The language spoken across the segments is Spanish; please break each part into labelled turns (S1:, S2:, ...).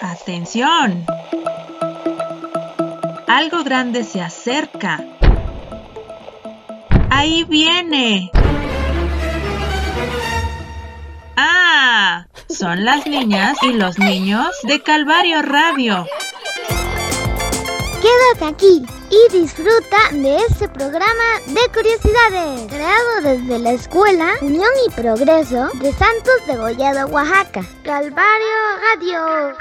S1: Atención. Algo grande se acerca. Ahí viene. Ah, son las niñas y los niños de Calvario Radio.
S2: Quédate aquí y disfruta de este programa de curiosidades, creado desde la Escuela Unión y Progreso de Santos de Gollado, Oaxaca. Calvario Radio.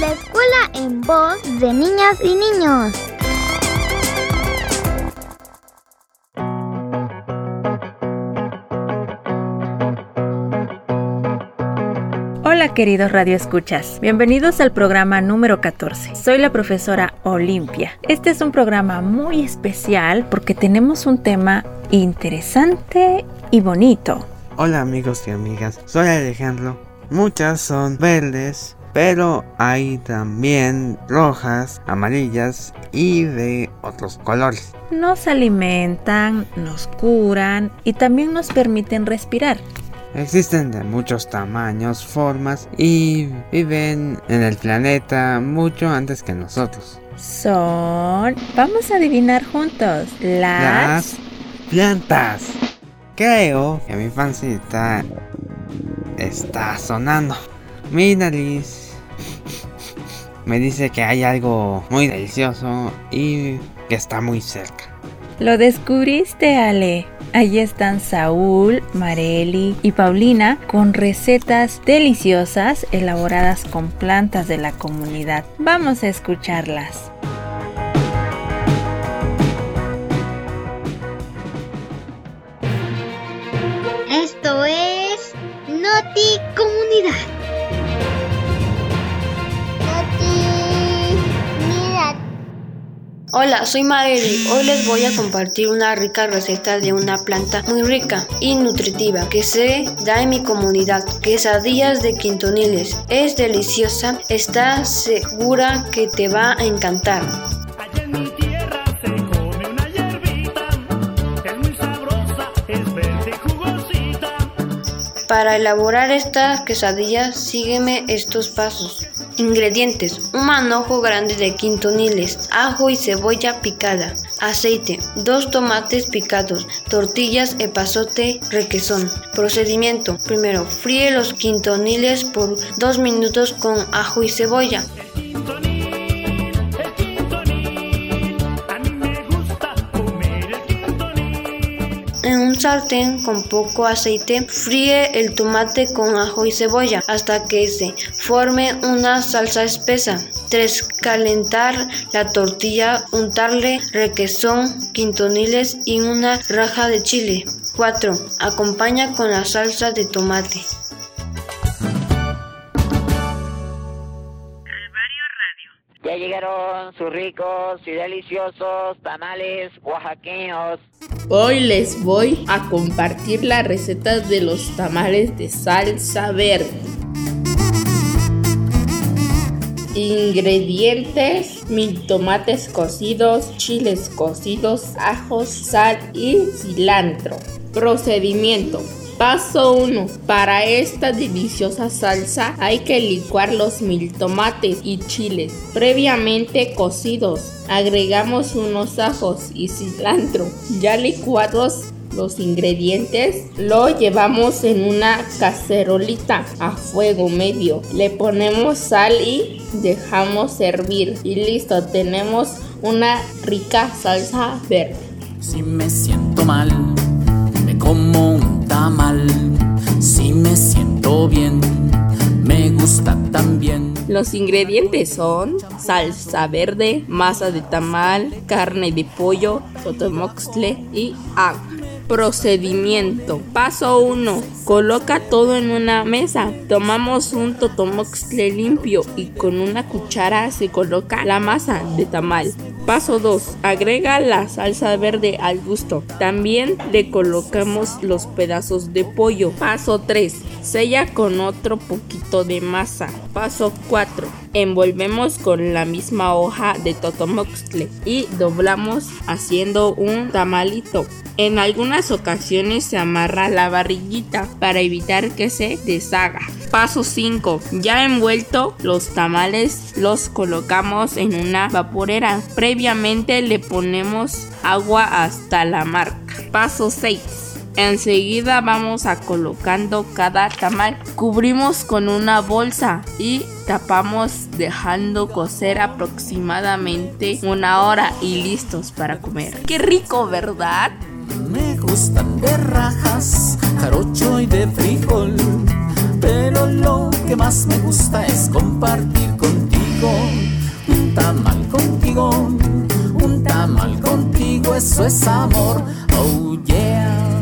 S2: La escuela en voz de niñas y niños.
S1: Queridos radioescuchas, bienvenidos al programa número 14. Soy la profesora Olimpia. Este es un programa muy especial porque tenemos un tema interesante y bonito.
S3: Hola amigos y amigas, soy Alejandro. Muchas son verdes, pero hay también rojas, amarillas y de otros colores.
S1: Nos alimentan, nos curan y también nos permiten respirar.
S3: Existen de muchos tamaños, formas y viven en el planeta mucho antes que nosotros.
S1: Son, vamos a adivinar juntos, las,
S3: Las plantas. Creo que mi pancita está sonando. Mi nariz me dice que hay algo muy delicioso y que está muy cerca.
S1: Lo descubriste, Ale. Allí están Saúl, Mareli y Paulina con recetas deliciosas elaboradas con plantas de la comunidad. Vamos a escucharlas.
S2: Esto es Noti Comunidad.
S4: Hola, soy Marely. Hoy les voy a compartir una rica receta de una planta muy rica y nutritiva que se da en mi comunidad, quesadillas de quintoniles. Es deliciosa, está segura que te va a encantar. Para elaborar estas quesadillas, sígueme estos pasos. Ingredientes: un manojo grande de quintoniles, ajo y cebolla picada, aceite, dos tomates picados, tortillas, epazote, requesón. Procedimiento: primero, fríe los quintoniles por dos minutos con ajo y cebolla. Sartén con poco aceite, fríe el tomate con ajo y cebolla hasta que se forme una salsa espesa. 3. Calentar la tortilla, untarle requesón, quintoniles y una raja de chile. 4. Acompaña con la salsa de tomate.
S5: Llegaron sus ricos y deliciosos tamales oaxaqueños.
S6: Hoy les voy a compartir la receta de los tamales de salsa verde. Ingredientes: mil tomates cocidos, chiles cocidos, ajos, sal y cilantro. Procedimiento: Paso 1. Para esta deliciosa salsa hay que licuar los mil tomates y chiles previamente cocidos. Agregamos unos ajos y cilantro ya licuados los ingredientes lo llevamos en una cacerolita a fuego medio. Le ponemos sal y dejamos hervir. Y listo, tenemos una rica salsa verde.
S7: Si me siento mal, me como un Si me siento bien, me gusta también.
S6: Los ingredientes son salsa verde, masa de tamal, carne de pollo, totomoxtle y agua. Procedimiento. Paso 1. Coloca todo en una mesa. Tomamos un totomoxtle limpio y con una cuchara se coloca la masa de tamal. Paso 2. Agrega la salsa verde al gusto. También le colocamos los pedazos de pollo. Paso 3. Sella con otro poquito de masa. Paso 4. envolvemos con la misma hoja de totomoxtle y doblamos haciendo un tamalito. En algunas ocasiones se amarra la barriguita para evitar que se deshaga. Paso 5. Ya envuelto los tamales los colocamos en una vaporera. Previamente le ponemos agua hasta la marca. Paso 6. Enseguida vamos a colocando cada tamal. Cubrimos con una bolsa y tapamos dejando cocer aproximadamente una hora y listos para comer. ¡Qué rico, verdad!
S7: Me gustan de rajas, jarocho y de frijol. Pero lo que más me gusta es compartir contigo un tamal contigo, un tamal contigo, eso es amor. Oh yeah.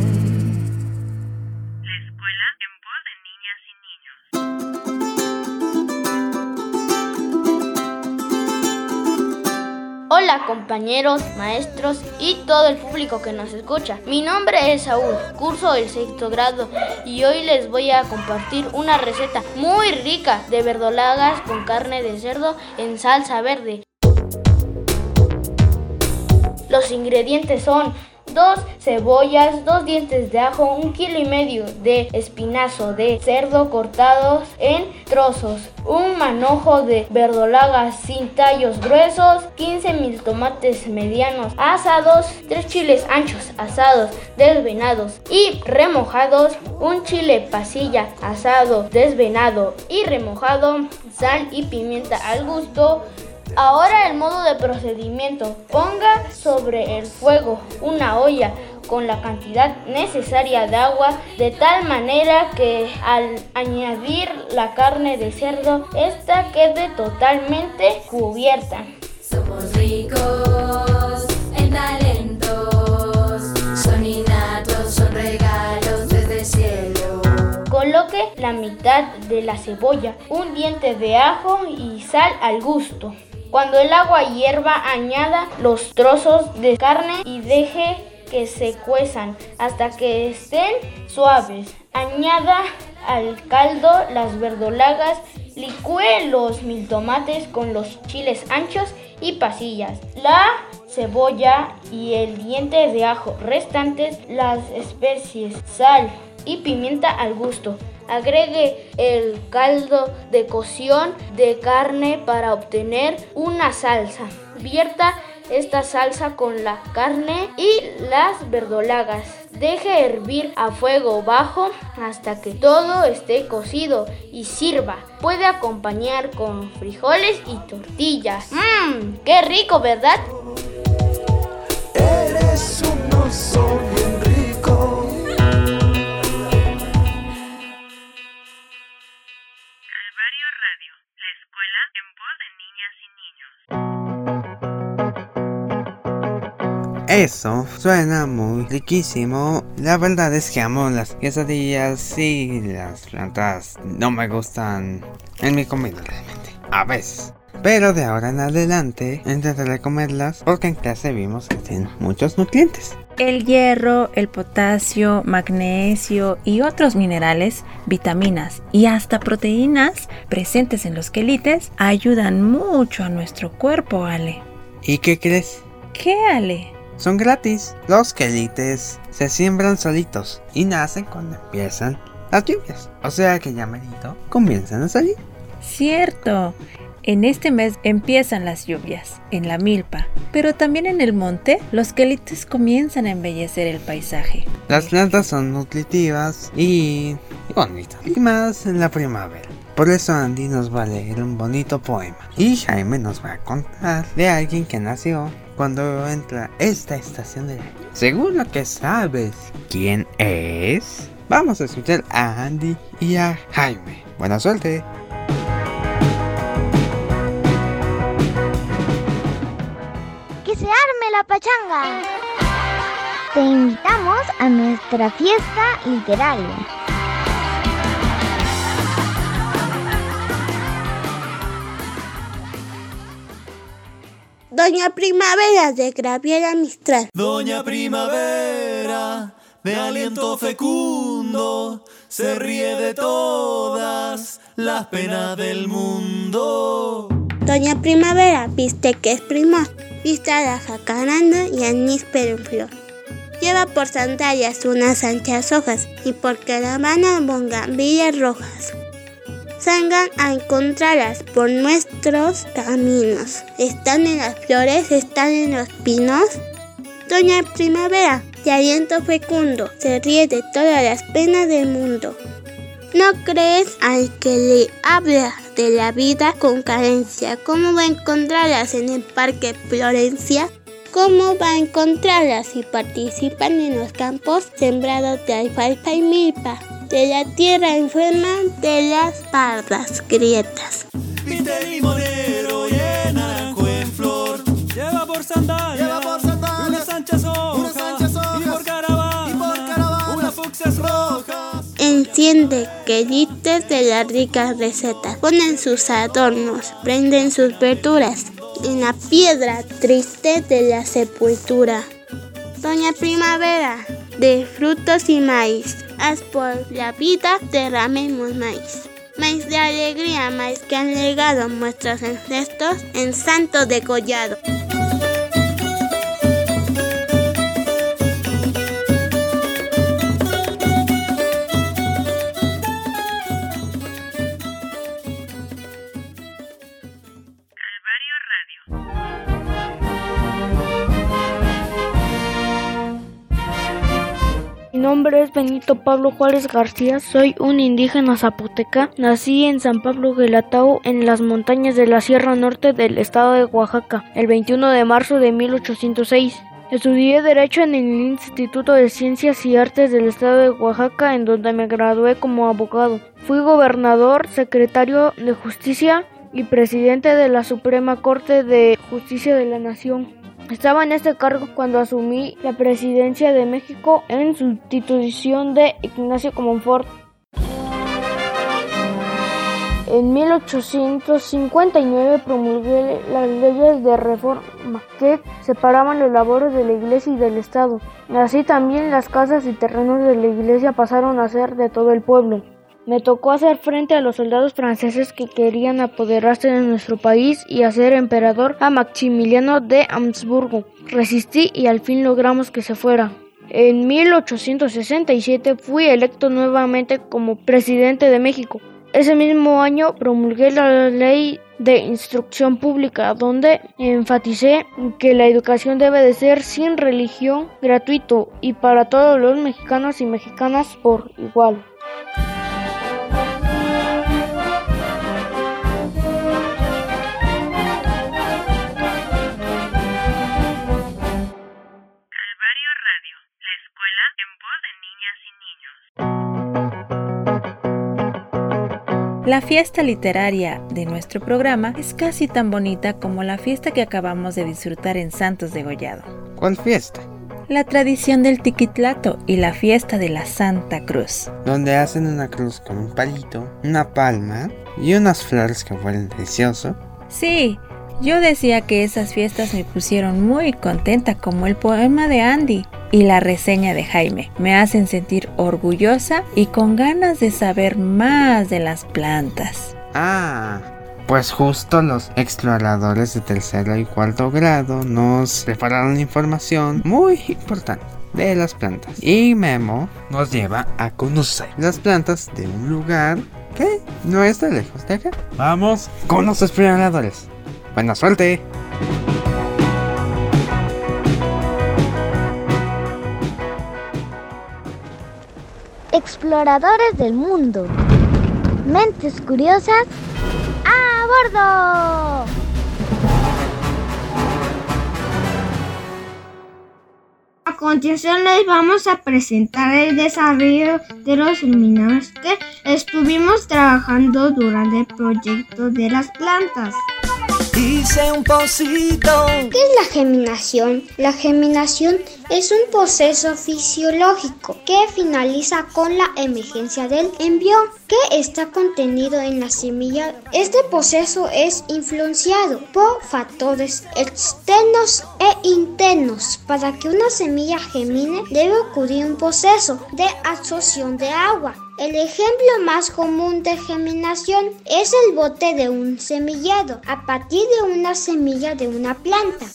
S8: Compañeros, maestros y todo el público que nos escucha. Mi nombre es Saúl, curso el sexto grado y hoy les voy a compartir una receta muy rica de verdolagas con carne de cerdo en salsa verde. Los ingredientes son dos cebollas, dos dientes de ajo, un kilo y medio de espinazo de cerdo cortados en trozos, un manojo de verdolagas sin tallos gruesos, 15 mil tomates medianos asados, tres chiles anchos asados desvenados y remojados, un chile pasilla asado desvenado y remojado, sal y pimienta al gusto, Ahora el modo de procedimiento. Ponga sobre el fuego una olla con la cantidad necesaria de agua de tal manera que al añadir la carne de cerdo esta quede totalmente cubierta.
S9: Somos ricos en talentos, son innatos, son regalos desde el cielo.
S8: Coloque la mitad de la cebolla, un diente de ajo y sal al gusto. Cuando el agua hierva, añada los trozos de carne y deje que se cuezan hasta que estén suaves. Añada al caldo las verdolagas, licúe los mil tomates con los chiles anchos y pasillas, la cebolla y el diente de ajo restantes, las especies, sal y pimienta al gusto. Agregue el caldo de cocción de carne para obtener una salsa. Vierta esta salsa con la carne y las verdolagas. Deje hervir a fuego bajo hasta que todo esté cocido y sirva. Puede acompañar con frijoles y tortillas. ¡Mmm! ¡Qué rico, ¿verdad?
S7: Eres un oso
S3: Eso suena muy riquísimo. La verdad es que amo las quesadillas y las plantas no me gustan en mi comida realmente. A veces. Pero de ahora en adelante intentaré comerlas porque en clase vimos que tienen muchos nutrientes.
S1: El hierro, el potasio, magnesio y otros minerales, vitaminas y hasta proteínas presentes en los quelites ayudan mucho a nuestro cuerpo, Ale.
S3: ¿Y qué crees?
S1: ¿Qué, Ale?
S3: Son gratis. Los quelites se siembran solitos y nacen cuando empiezan las lluvias. O sea que ya merito comienzan a salir.
S1: Cierto. En este mes empiezan las lluvias, en la milpa, pero también en el monte los quelites comienzan a embellecer el paisaje.
S3: Las plantas son nutritivas y y bonitas. Y más en la primavera. Por eso Andy nos va a leer un bonito poema. Y Jaime nos va a contar de alguien que nació cuando entra esta estación del año. Seguro que sabes quién es. Vamos a escuchar a Andy y a Jaime. Buena suerte.
S2: ¡Que se arme la pachanga! Te invitamos a nuestra fiesta literaria.
S10: Doña Primavera de Graviera Mistral.
S11: Doña Primavera, de aliento fecundo, se ríe de todas
S7: la pena del mundo.
S10: Doña Primavera viste que es primor, viste a la jacaranda y a níspero en flor. Lleva por sandalias unas anchas hojas y por caravana bongambillas rojas. Salgan a encontrarlas por nuestros caminos. Están en las flores, están en los pinos. Doña Primavera, de aliento fecundo, se ríe de todas las penas del mundo. ¿No crees al que le habla de la vida con carencia? ¿Cómo va a encontrarlas en el Parque Florencia? ¿Cómo va a encontrarlas si participan en los campos sembrados de alfalfa y milpa? De la tierra enferma de las pardas grietas.
S7: Viste limonero y el naranjo en flor. Lleva por sandalia, lleva por sandalia unas anchas hojas, y por caravana, unas fucsias rojas.
S10: Enciende querites de las ricas recetas. Ponen sus adornos, prenden sus verduras en la piedra triste de la sepultura. Doña Primavera, de frutos y maíz, haz por la vida derramemos maíz. Maíz de alegría, maíz que han legado nuestros ancestros en santo degollado.
S12: Nombre es Benito Pablo Juárez García, soy un indígena zapoteca. Nací en San Pablo Gelatao, en las montañas de la Sierra Norte del estado de Oaxaca, el 21 de marzo de 1806. Estudié Derecho en el Instituto de Ciencias y Artes del estado de Oaxaca, en donde me gradué como abogado. Fui gobernador, secretario de Justicia y presidente de la Suprema Corte de Justicia de la Nación. Estaba en este cargo cuando asumí la presidencia de México en sustitución de Ignacio Comonfort. En 1859 promulgué las leyes de reforma que separaban los labores de la iglesia y del Estado. Así también las casas y terrenos de la iglesia pasaron a ser de todo el pueblo. Me tocó hacer frente a los soldados franceses que querían apoderarse de nuestro país y hacer emperador a Maximiliano de Habsburgo. Resistí y al fin logramos que se fuera. En 1867 fui electo nuevamente como presidente de México. Ese mismo año promulgué la ley de instrucción pública donde enfaticé que la educación debe de ser sin religión, gratuito y para todos los mexicanos y mexicanas por igual.
S1: La fiesta literaria de nuestro programa es casi tan bonita como la fiesta que acabamos de disfrutar en Santos de Gollado.
S3: ¿Cuál fiesta?
S1: La tradición del tiquitlato y la fiesta de la Santa Cruz.
S3: Donde hacen una cruz con un palito, una palma y unas flores que huelen delicioso.
S1: Sí, yo decía que esas fiestas me pusieron muy contenta como el poema de Andy y la reseña de Jaime. Me hacen sentir orgullosa y con ganas de saber más de las plantas.
S3: Ah, pues justo los exploradores de tercero y cuarto grado nos prepararon información muy importante de las plantas. Y Memo nos lleva a conocer las plantas de un lugar que no está lejos de acá. Vamos con los exploradores. Buena suerte.
S2: Exploradores del mundo. Mentes curiosas. ¡A bordo!
S8: A continuación les vamos a presentar el desarrollo de los iluminados que estuvimos trabajando durante el proyecto de las plantas.
S10: ¿Qué es la germinación? La germinación es un proceso fisiológico que finaliza con la emergencia del embrión que está contenido en la semilla. Este proceso es influenciado por factores externos e internos. Para que una semilla germine debe ocurrir un proceso de absorción de agua.
S2: El ejemplo más común de germinación es el bote de un semillero, a partir de una semilla de una planta.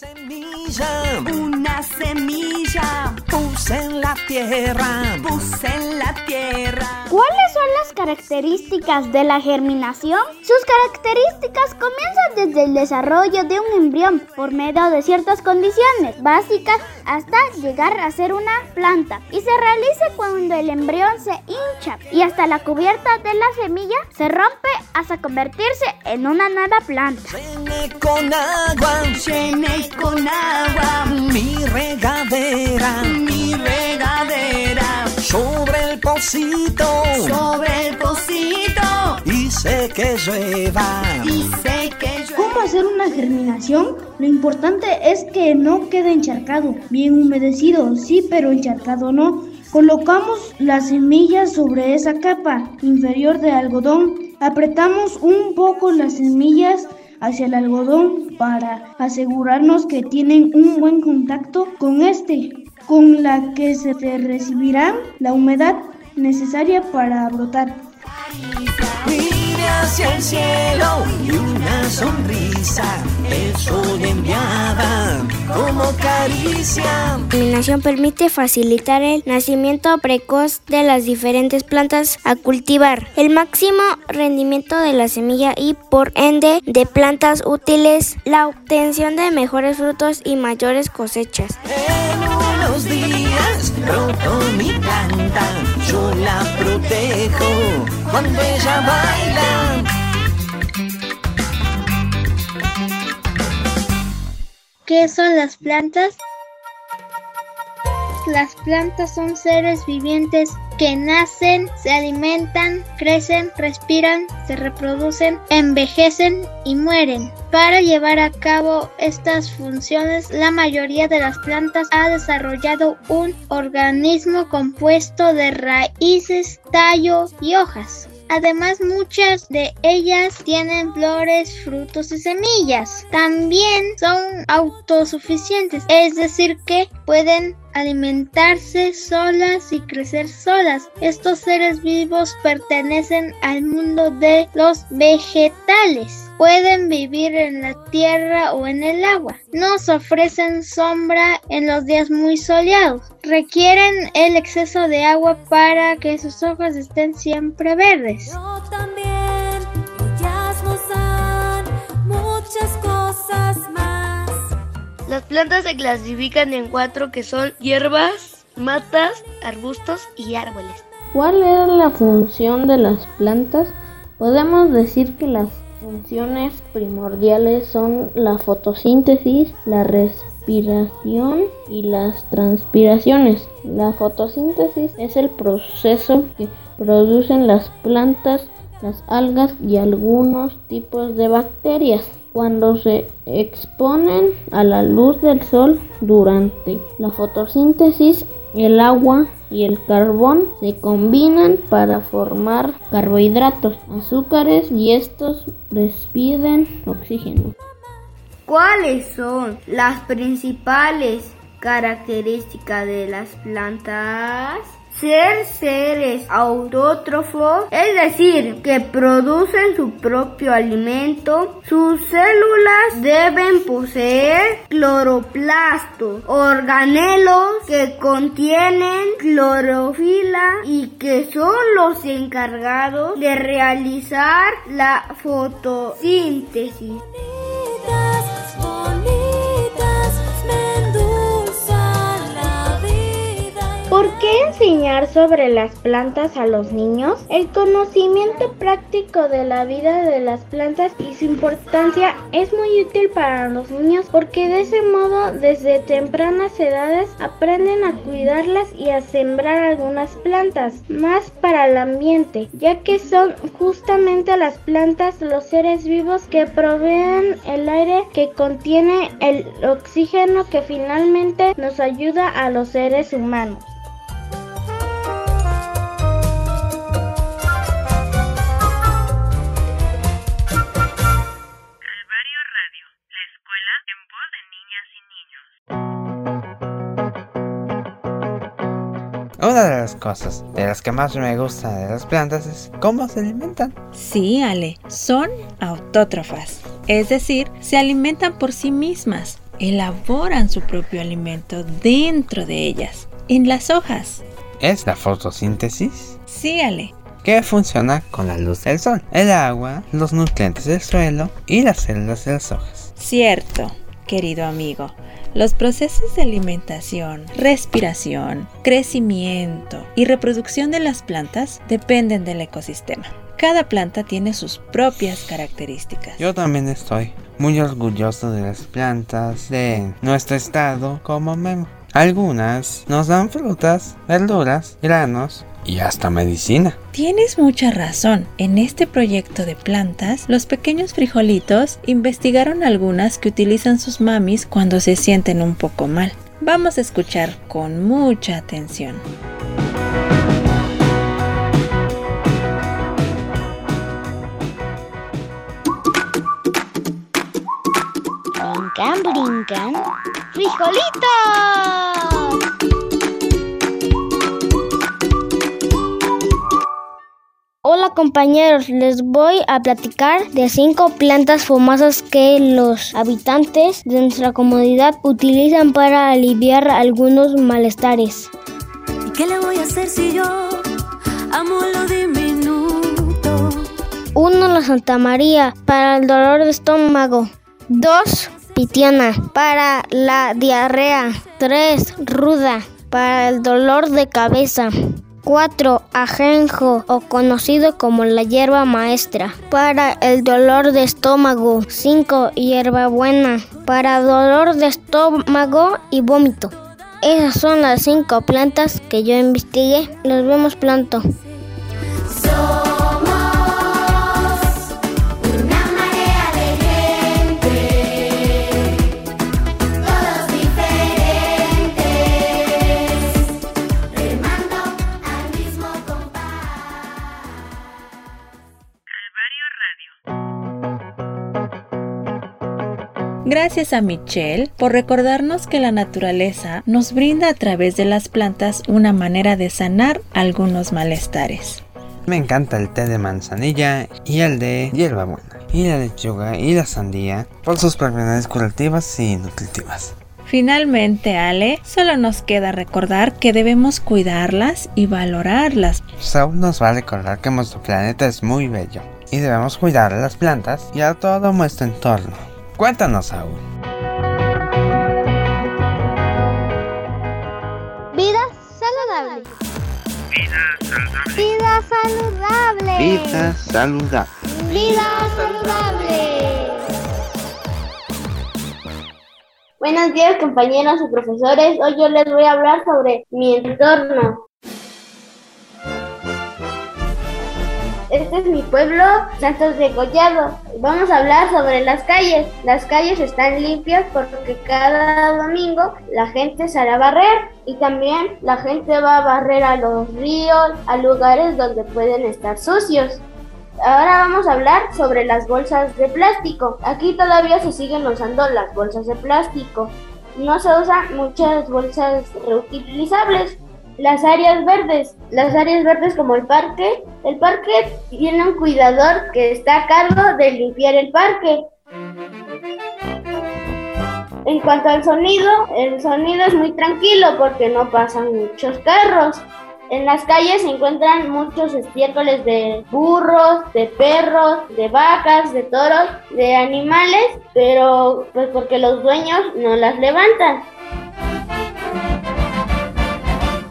S7: Una semilla puse en la tierra, puse en la tierra.
S13: ¿Cuáles son las características de la germinación? Sus características comienzan desde el desarrollo de un embrión por medio de ciertas condiciones básicas hasta llegar a ser una planta y se realiza cuando el embrión se hincha y hasta la cubierta de la semilla se rompe hasta convertirse en una nueva planta.
S7: Llené con agua, llené con agua mi regadera, mi regadera. Sobre el pocito, sobre el pocito. Hice que llueva, hice que llueva.
S14: ¿Cómo hacer una germinación? Lo importante es que no quede encharcado, bien humedecido, sí, pero encharcado no. Colocamos las semillas sobre esa capa inferior de algodón. Apretamos un poco las semillas hacia el algodón para asegurarnos que tienen un buen contacto con este, con la que se recibirá la humedad necesaria para brotar.
S7: Hacia el cielo y una sonrisa, el sol enviaba como caricia.
S15: La germinación permite facilitar el nacimiento precoz de las diferentes plantas a cultivar, el máximo rendimiento de la semilla y por ende de plantas útiles, la obtención de mejores frutos y mayores cosechas.
S7: En unos días brotó mi planta, yo la protejo cuando ella baila.
S2: ¿Qué son las plantas? Las plantas son seres vivientes que nacen, se alimentan, crecen, respiran, se reproducen, envejecen y mueren. Para llevar a cabo estas funciones, la mayoría de las plantas ha desarrollado un organismo compuesto de raíces, tallo y hojas. Además, muchas de ellas tienen flores, frutos y semillas. También son autosuficientes, es decir, que pueden alimentarse solas y crecer solas. Estos seres vivos pertenecen al mundo de los vegetales. Pueden vivir en la tierra o en el agua. Nos ofrecen sombra en los días muy soleados. Requieren el exceso de agua para que sus hojas estén siempre verdes.
S9: también, ellas nos muchas cosas más.
S16: Las plantas se clasifican en cuatro que son hierbas, matas, arbustos y árboles.
S17: ¿Cuál es la función de las plantas? Podemos decir que las funciones primordiales son la fotosíntesis, la respiración y las transpiraciones. La fotosíntesis es el proceso que producen las plantas, las algas y algunos tipos de bacterias cuando se exponen a la luz del sol durante la fotosíntesis, el agua y el carbón se combinan para formar carbohidratos, azúcares y estos despiden oxígeno.
S13: ¿Cuáles son las principales características de las plantas? Ser seres autótrofos, es decir, que producen su propio alimento. Sus células deben poseer cloroplastos, organelos que contienen clorofila y que son los encargados de realizar la fotosíntesis. Qué enseñar sobre las plantas a los niños? El conocimiento práctico de la vida de las plantas y su importancia es muy útil para los niños porque de ese modo desde tempranas edades aprenden a cuidarlas y a sembrar algunas plantas más para el ambiente, ya que son justamente las plantas los seres vivos que proveen el aire que contiene el oxígeno que finalmente nos ayuda a los seres humanos.
S3: Una de las cosas de las que más me gusta de las plantas es cómo se alimentan.
S1: Sí, Ale, son autótrofas, es decir, se alimentan por sí mismas, elaboran su propio alimento dentro de ellas, en las hojas.
S3: ¿Es la fotosíntesis?
S1: Sí, Ale,
S3: que funciona con la luz del sol, el agua, los nutrientes del suelo y las células de las hojas.
S1: Cierto, querido amigo. Los procesos de alimentación, respiración, crecimiento y reproducción de las plantas dependen del ecosistema. Cada planta tiene sus propias características.
S3: Yo también estoy muy orgulloso de las plantas de nuestro estado como Memo. Algunas nos dan frutas, verduras, granos y hasta medicina.
S1: Tienes mucha razón. En este proyecto de plantas, los pequeños frijolitos investigaron algunas que utilizan sus mamis cuando se sienten un poco mal. Vamos a escuchar con mucha atención.
S18: Brincan, brincan. ¡Frijolitos!
S19: Hola compañeros, les voy a platicar de cinco plantas famosas que los habitantes de nuestra comunidad utilizan para aliviar algunos malestares.
S9: ¿Y qué le voy a hacer si yo amo lo diminuto?
S19: 1. La Santa María para el dolor de estómago. 2. Pitiana para la diarrea. 3. Ruda para el dolor de cabeza. 4. Ajenjo o conocido como la hierba maestra para el dolor de estómago. 5. Hierbabuena para dolor de estómago y vómito. Esas son las 5 plantas que yo investigué. Nos vemos pronto.
S1: Gracias a Michelle por recordarnos que la naturaleza nos brinda a través de las plantas una manera de sanar algunos malestares.
S3: Me encanta el té de manzanilla y el de hierbabuena. Y la lechuga y la sandía por sus propiedades curativas y nutritivas.
S1: Finalmente, Ale, solo nos queda recordar que debemos cuidarlas y valorarlas.
S3: Saúl nos va a recordar que nuestro planeta es muy bello y debemos cuidar a las plantas y a todo nuestro entorno. Cuéntanos, Saúl.
S18: Vida saludable. Vida saludable.
S3: Vida saludable.
S18: Vida saludable.
S19: Buenos días compañeros y profesores. Hoy yo les voy a hablar sobre mi entorno. Este es mi pueblo, Santos de Collado. Vamos a hablar sobre las calles. Las calles están limpias porque cada domingo la gente sale a barrer y también la gente va a barrer a los ríos, a lugares donde pueden estar sucios. Ahora vamos a hablar sobre las bolsas de plástico. Aquí todavía se siguen usando las bolsas de plástico. No se usan muchas bolsas reutilizables. Las áreas verdes. Las áreas verdes como el parque. El parque tiene un cuidador que está a cargo de limpiar el parque. En cuanto al sonido, el sonido es muy tranquilo porque no pasan muchos carros. En las calles se encuentran muchos estiércoles de burros, de perros, de vacas, de toros, de animales, pero pues porque los dueños no las levantan.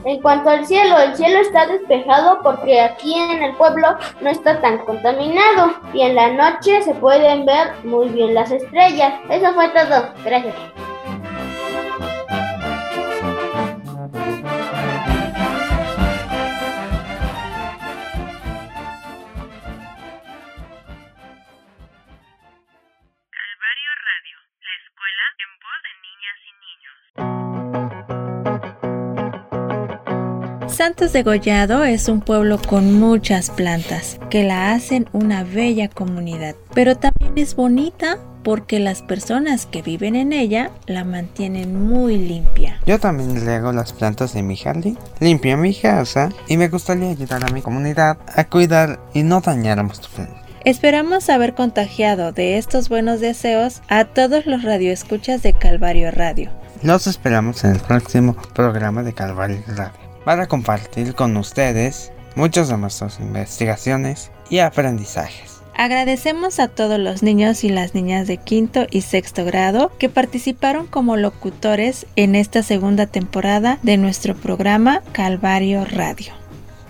S19: En cuanto al cielo, el cielo está despejado porque aquí en el pueblo no está tan contaminado y en la noche se pueden ver muy bien las estrellas. Eso fue todo. Gracias.
S1: Santos de Gollado es un pueblo con muchas plantas que la hacen una bella comunidad, pero también Es bonita porque las personas que viven en ella la mantienen muy limpia.
S3: Yo también riego las plantas de mi jardín, limpio mi casa y me gustaría ayudar a mi comunidad a cuidar y no dañar a nuestro planeta.
S1: Esperamos haber contagiado de estos buenos deseos a todos los radioescuchas de Calvario Radio.
S3: Los esperamos en el próximo programa de Calvario Radio para compartir con ustedes muchas de nuestras investigaciones y aprendizajes.
S1: Agradecemos a todos los niños y las niñas de quinto y sexto grado que participaron como locutores en esta segunda temporada de nuestro programa Calvario Radio.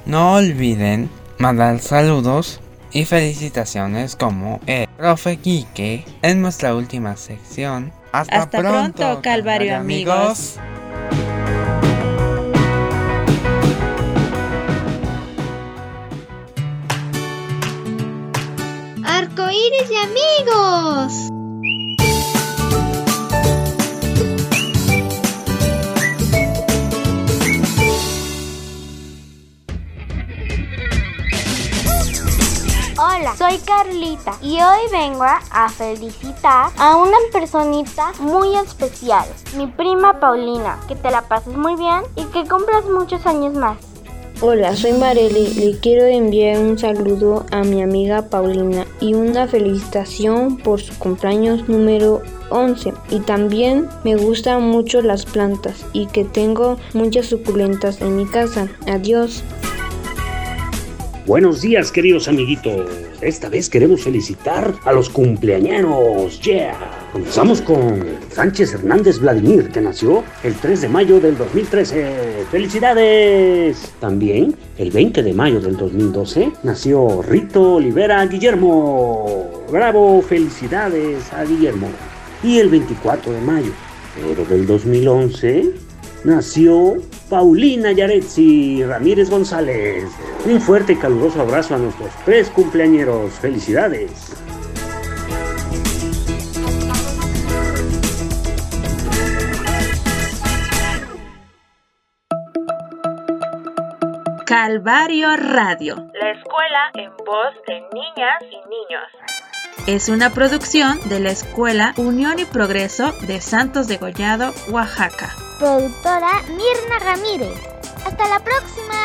S3: No olviden mandar saludos y felicitaciones como el profe Quique en nuestra última sección. Hasta,
S1: Hasta pronto, Calvario amigos.
S2: Arcoíris y amigos.
S18: Hola, soy Carlita y hoy vengo a felicitar a una personita muy especial, mi prima Paulina. Que te la pases muy bien y que cumplas muchos años más.
S20: Hola, soy Marely. Le quiero enviar un saludo a mi amiga Paulina y una felicitación por su cumpleaños número 11. Y también me gustan mucho las plantas y que tengo muchas suculentas en mi casa. Adiós.
S21: Buenos días, queridos amiguitos. Esta vez queremos felicitar a los cumpleañeros. ¡Yeah! Comenzamos con Sánchez Hernández Vladimir, que nació el 3 de mayo del 2013. ¡Felicidades! También, el 20 de mayo del 2012, nació Rito Olivera Guillermo. ¡Bravo! ¡Felicidades a Guillermo! Y el 24 de mayo, pero del 2011, nació Paulina Yaretsi Ramírez González. Un fuerte y caluroso abrazo a nuestros tres cumpleañeros. ¡Felicidades!
S1: Calvario Radio, la escuela en voz de niñas y niños. Es una producción de la Escuela Unión y Progreso de Santos de Gollado, Oaxaca.
S2: Productora Mirna Ramírez. Hasta la próxima.